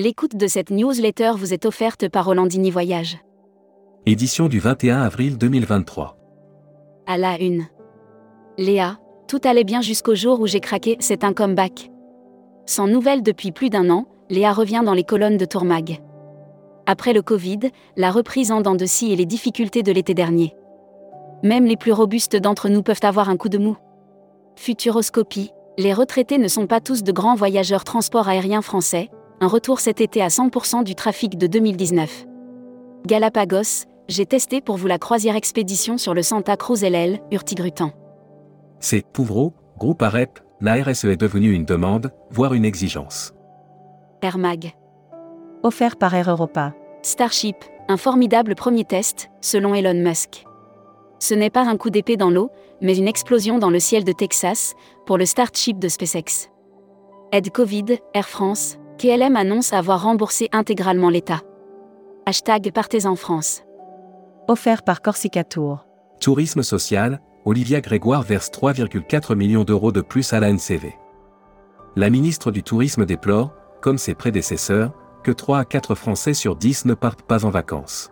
L'écoute de cette newsletter vous est offerte par Rolandini Voyage. Édition du 21 avril 2023. À la une. Léa, tout allait bien jusqu'au jour où j'ai craqué, c'est un comeback. Sans nouvelles depuis plus d'un an, Léa revient dans les colonnes de Tourmag. Après le Covid, la reprise en dents de scie et les difficultés de l'été dernier. Même les plus robustes d'entre nous peuvent avoir un coup de mou. Futuroscopie, les retraités ne sont pas tous de grands voyageurs transport aérien français, un retour cet été à 100% du trafic de 2019. Galapagos, j'ai testé pour vous la croisière expédition sur le Santa Cruz LL, Urtigrutan. C'est Pouvreau, groupe AREP, la RSE est devenue une demande, voire une exigence. Air Mag. Offert par Air Europa. Starship, un formidable premier test, selon Elon Musk. Ce n'est pas un coup d'épée dans l'eau, mais une explosion dans le ciel de Texas, pour le Starship de SpaceX. Aide Covid, Air France, KLM annonce avoir remboursé intégralement l'État. Hashtag Partez en France. Offert par Corsica Tour. Tourisme social, Olivia Grégoire verse 3,4 millions d'euros de plus à la NCV. La ministre du Tourisme déplore, comme ses prédécesseurs, que 3 à 4 Français sur 10 ne partent pas en vacances.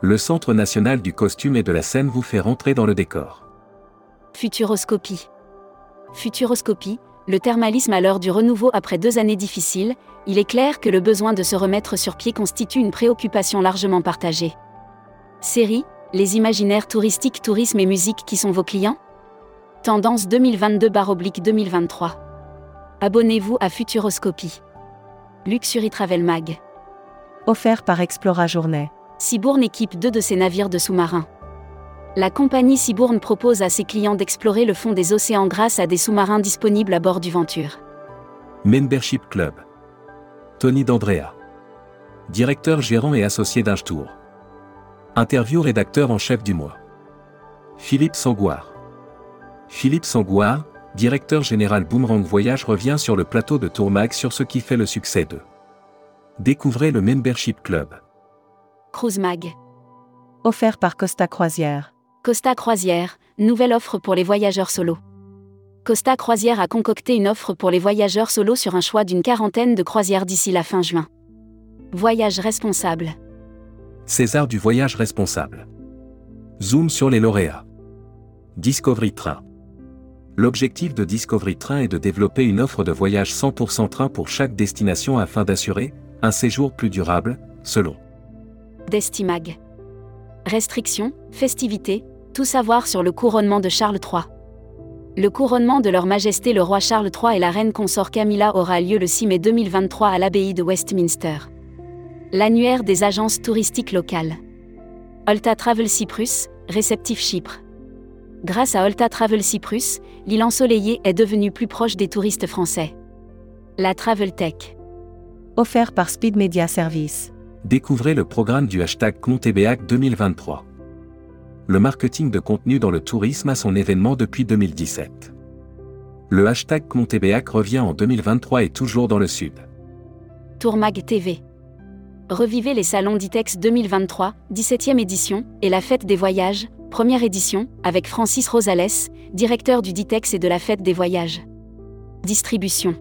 Le Centre national du costume et de la scène vous fait rentrer dans le décor. Futuroscopie. Futuroscopie, le thermalisme à l'heure du renouveau après deux années difficiles, il est clair que le besoin de se remettre sur pied constitue une préoccupation largement partagée. Série, les imaginaires touristiques, tourisme et musique qui sont vos clients? Tendance 2022-2023. Abonnez-vous à Futuroscopie. Luxury Travel Mag. Offert par Explora Journée. Cibourne équipe deux de ses navires de sous-marins. La compagnie Cibourne propose à ses clients d'explorer le fond des océans grâce à des sous-marins disponibles à bord du Venture. Membership Club. Tony D'Andrea. Directeur gérant et associé d'Inchtour. Interview rédacteur en chef du mois. Philippe Sangouard. Philippe Sangouard, directeur général Boomerang Voyage revient sur le plateau de Tourmag sur ce qui fait le succès de. Découvrez le Membership Club. Cruise Mag. Offert par Costa Croisière. Costa Croisière, nouvelle offre pour les voyageurs solo. Costa Croisière a concocté une offre pour les voyageurs solo sur un choix d'une quarantaine de croisières d'ici la fin juin. Voyage responsable. César du voyage responsable. Zoom sur les lauréats. Discovery Train. L'objectif de Discovery Train est de développer une offre de voyage 100% train pour chaque destination afin d'assurer un séjour plus durable, selon Destimag. Restrictions, festivités, tout savoir sur le couronnement de Charles III. Le couronnement de Leur Majesté le roi Charles III et la reine consort Camilla aura lieu le 6 mai 2023 à l'abbaye de Westminster. L'annuaire des agences touristiques locales. Olta Travel Cyprus, réceptif Chypre. Grâce à Olta Travel Cyprus, l'île ensoleillée est devenue plus proche des touristes français. La Travel Tech. Offert par Speed Media Service. Découvrez le programme du hashtag ConTBAC 2023. Le marketing de contenu dans le tourisme a son événement depuis 2017. Le hashtag ConTBAC revient en 2023 et toujours dans le sud. Tourmag TV. Revivez les salons d'ITEX 2023, 17e édition, et la fête des voyages, première édition, avec Francis Rosales, directeur du DITEX et de la fête des voyages. Distribution.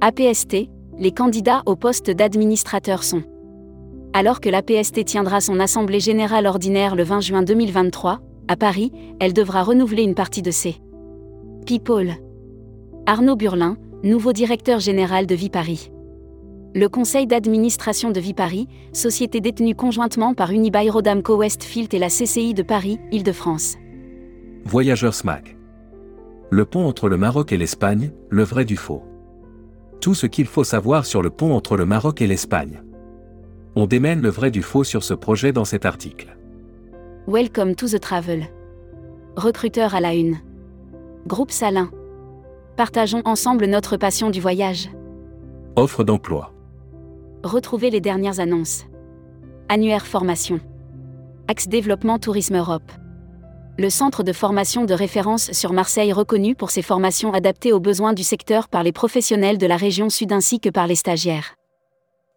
APST, les candidats au poste d'administrateur sont alors que l'APST tiendra son assemblée générale ordinaire le 20 juin 2023, à Paris, elle devra renouveler une partie de ses People. Arnaud Burlin, nouveau directeur général de Viparis. Le conseil d'administration de Viparis, société détenue conjointement par Unibail Rodamco Westfield et la CCI de Paris, Île-de-France. Voyageurs SMAC. Le pont entre le Maroc et l'Espagne, le vrai du faux. Tout ce qu'il faut savoir sur le pont entre le Maroc et l'Espagne. On démène le vrai du faux sur ce projet dans cet article. Welcome to the travel. Recruteur à la une. Groupe Salin. Partageons ensemble notre passion du voyage. Offre d'emploi. Retrouvez les dernières annonces. Annuaire formation. Axe développement Tourisme Europe. Le centre de formation de référence sur Marseille reconnu pour ses formations adaptées aux besoins du secteur par les professionnels de la région sud ainsi que par les stagiaires.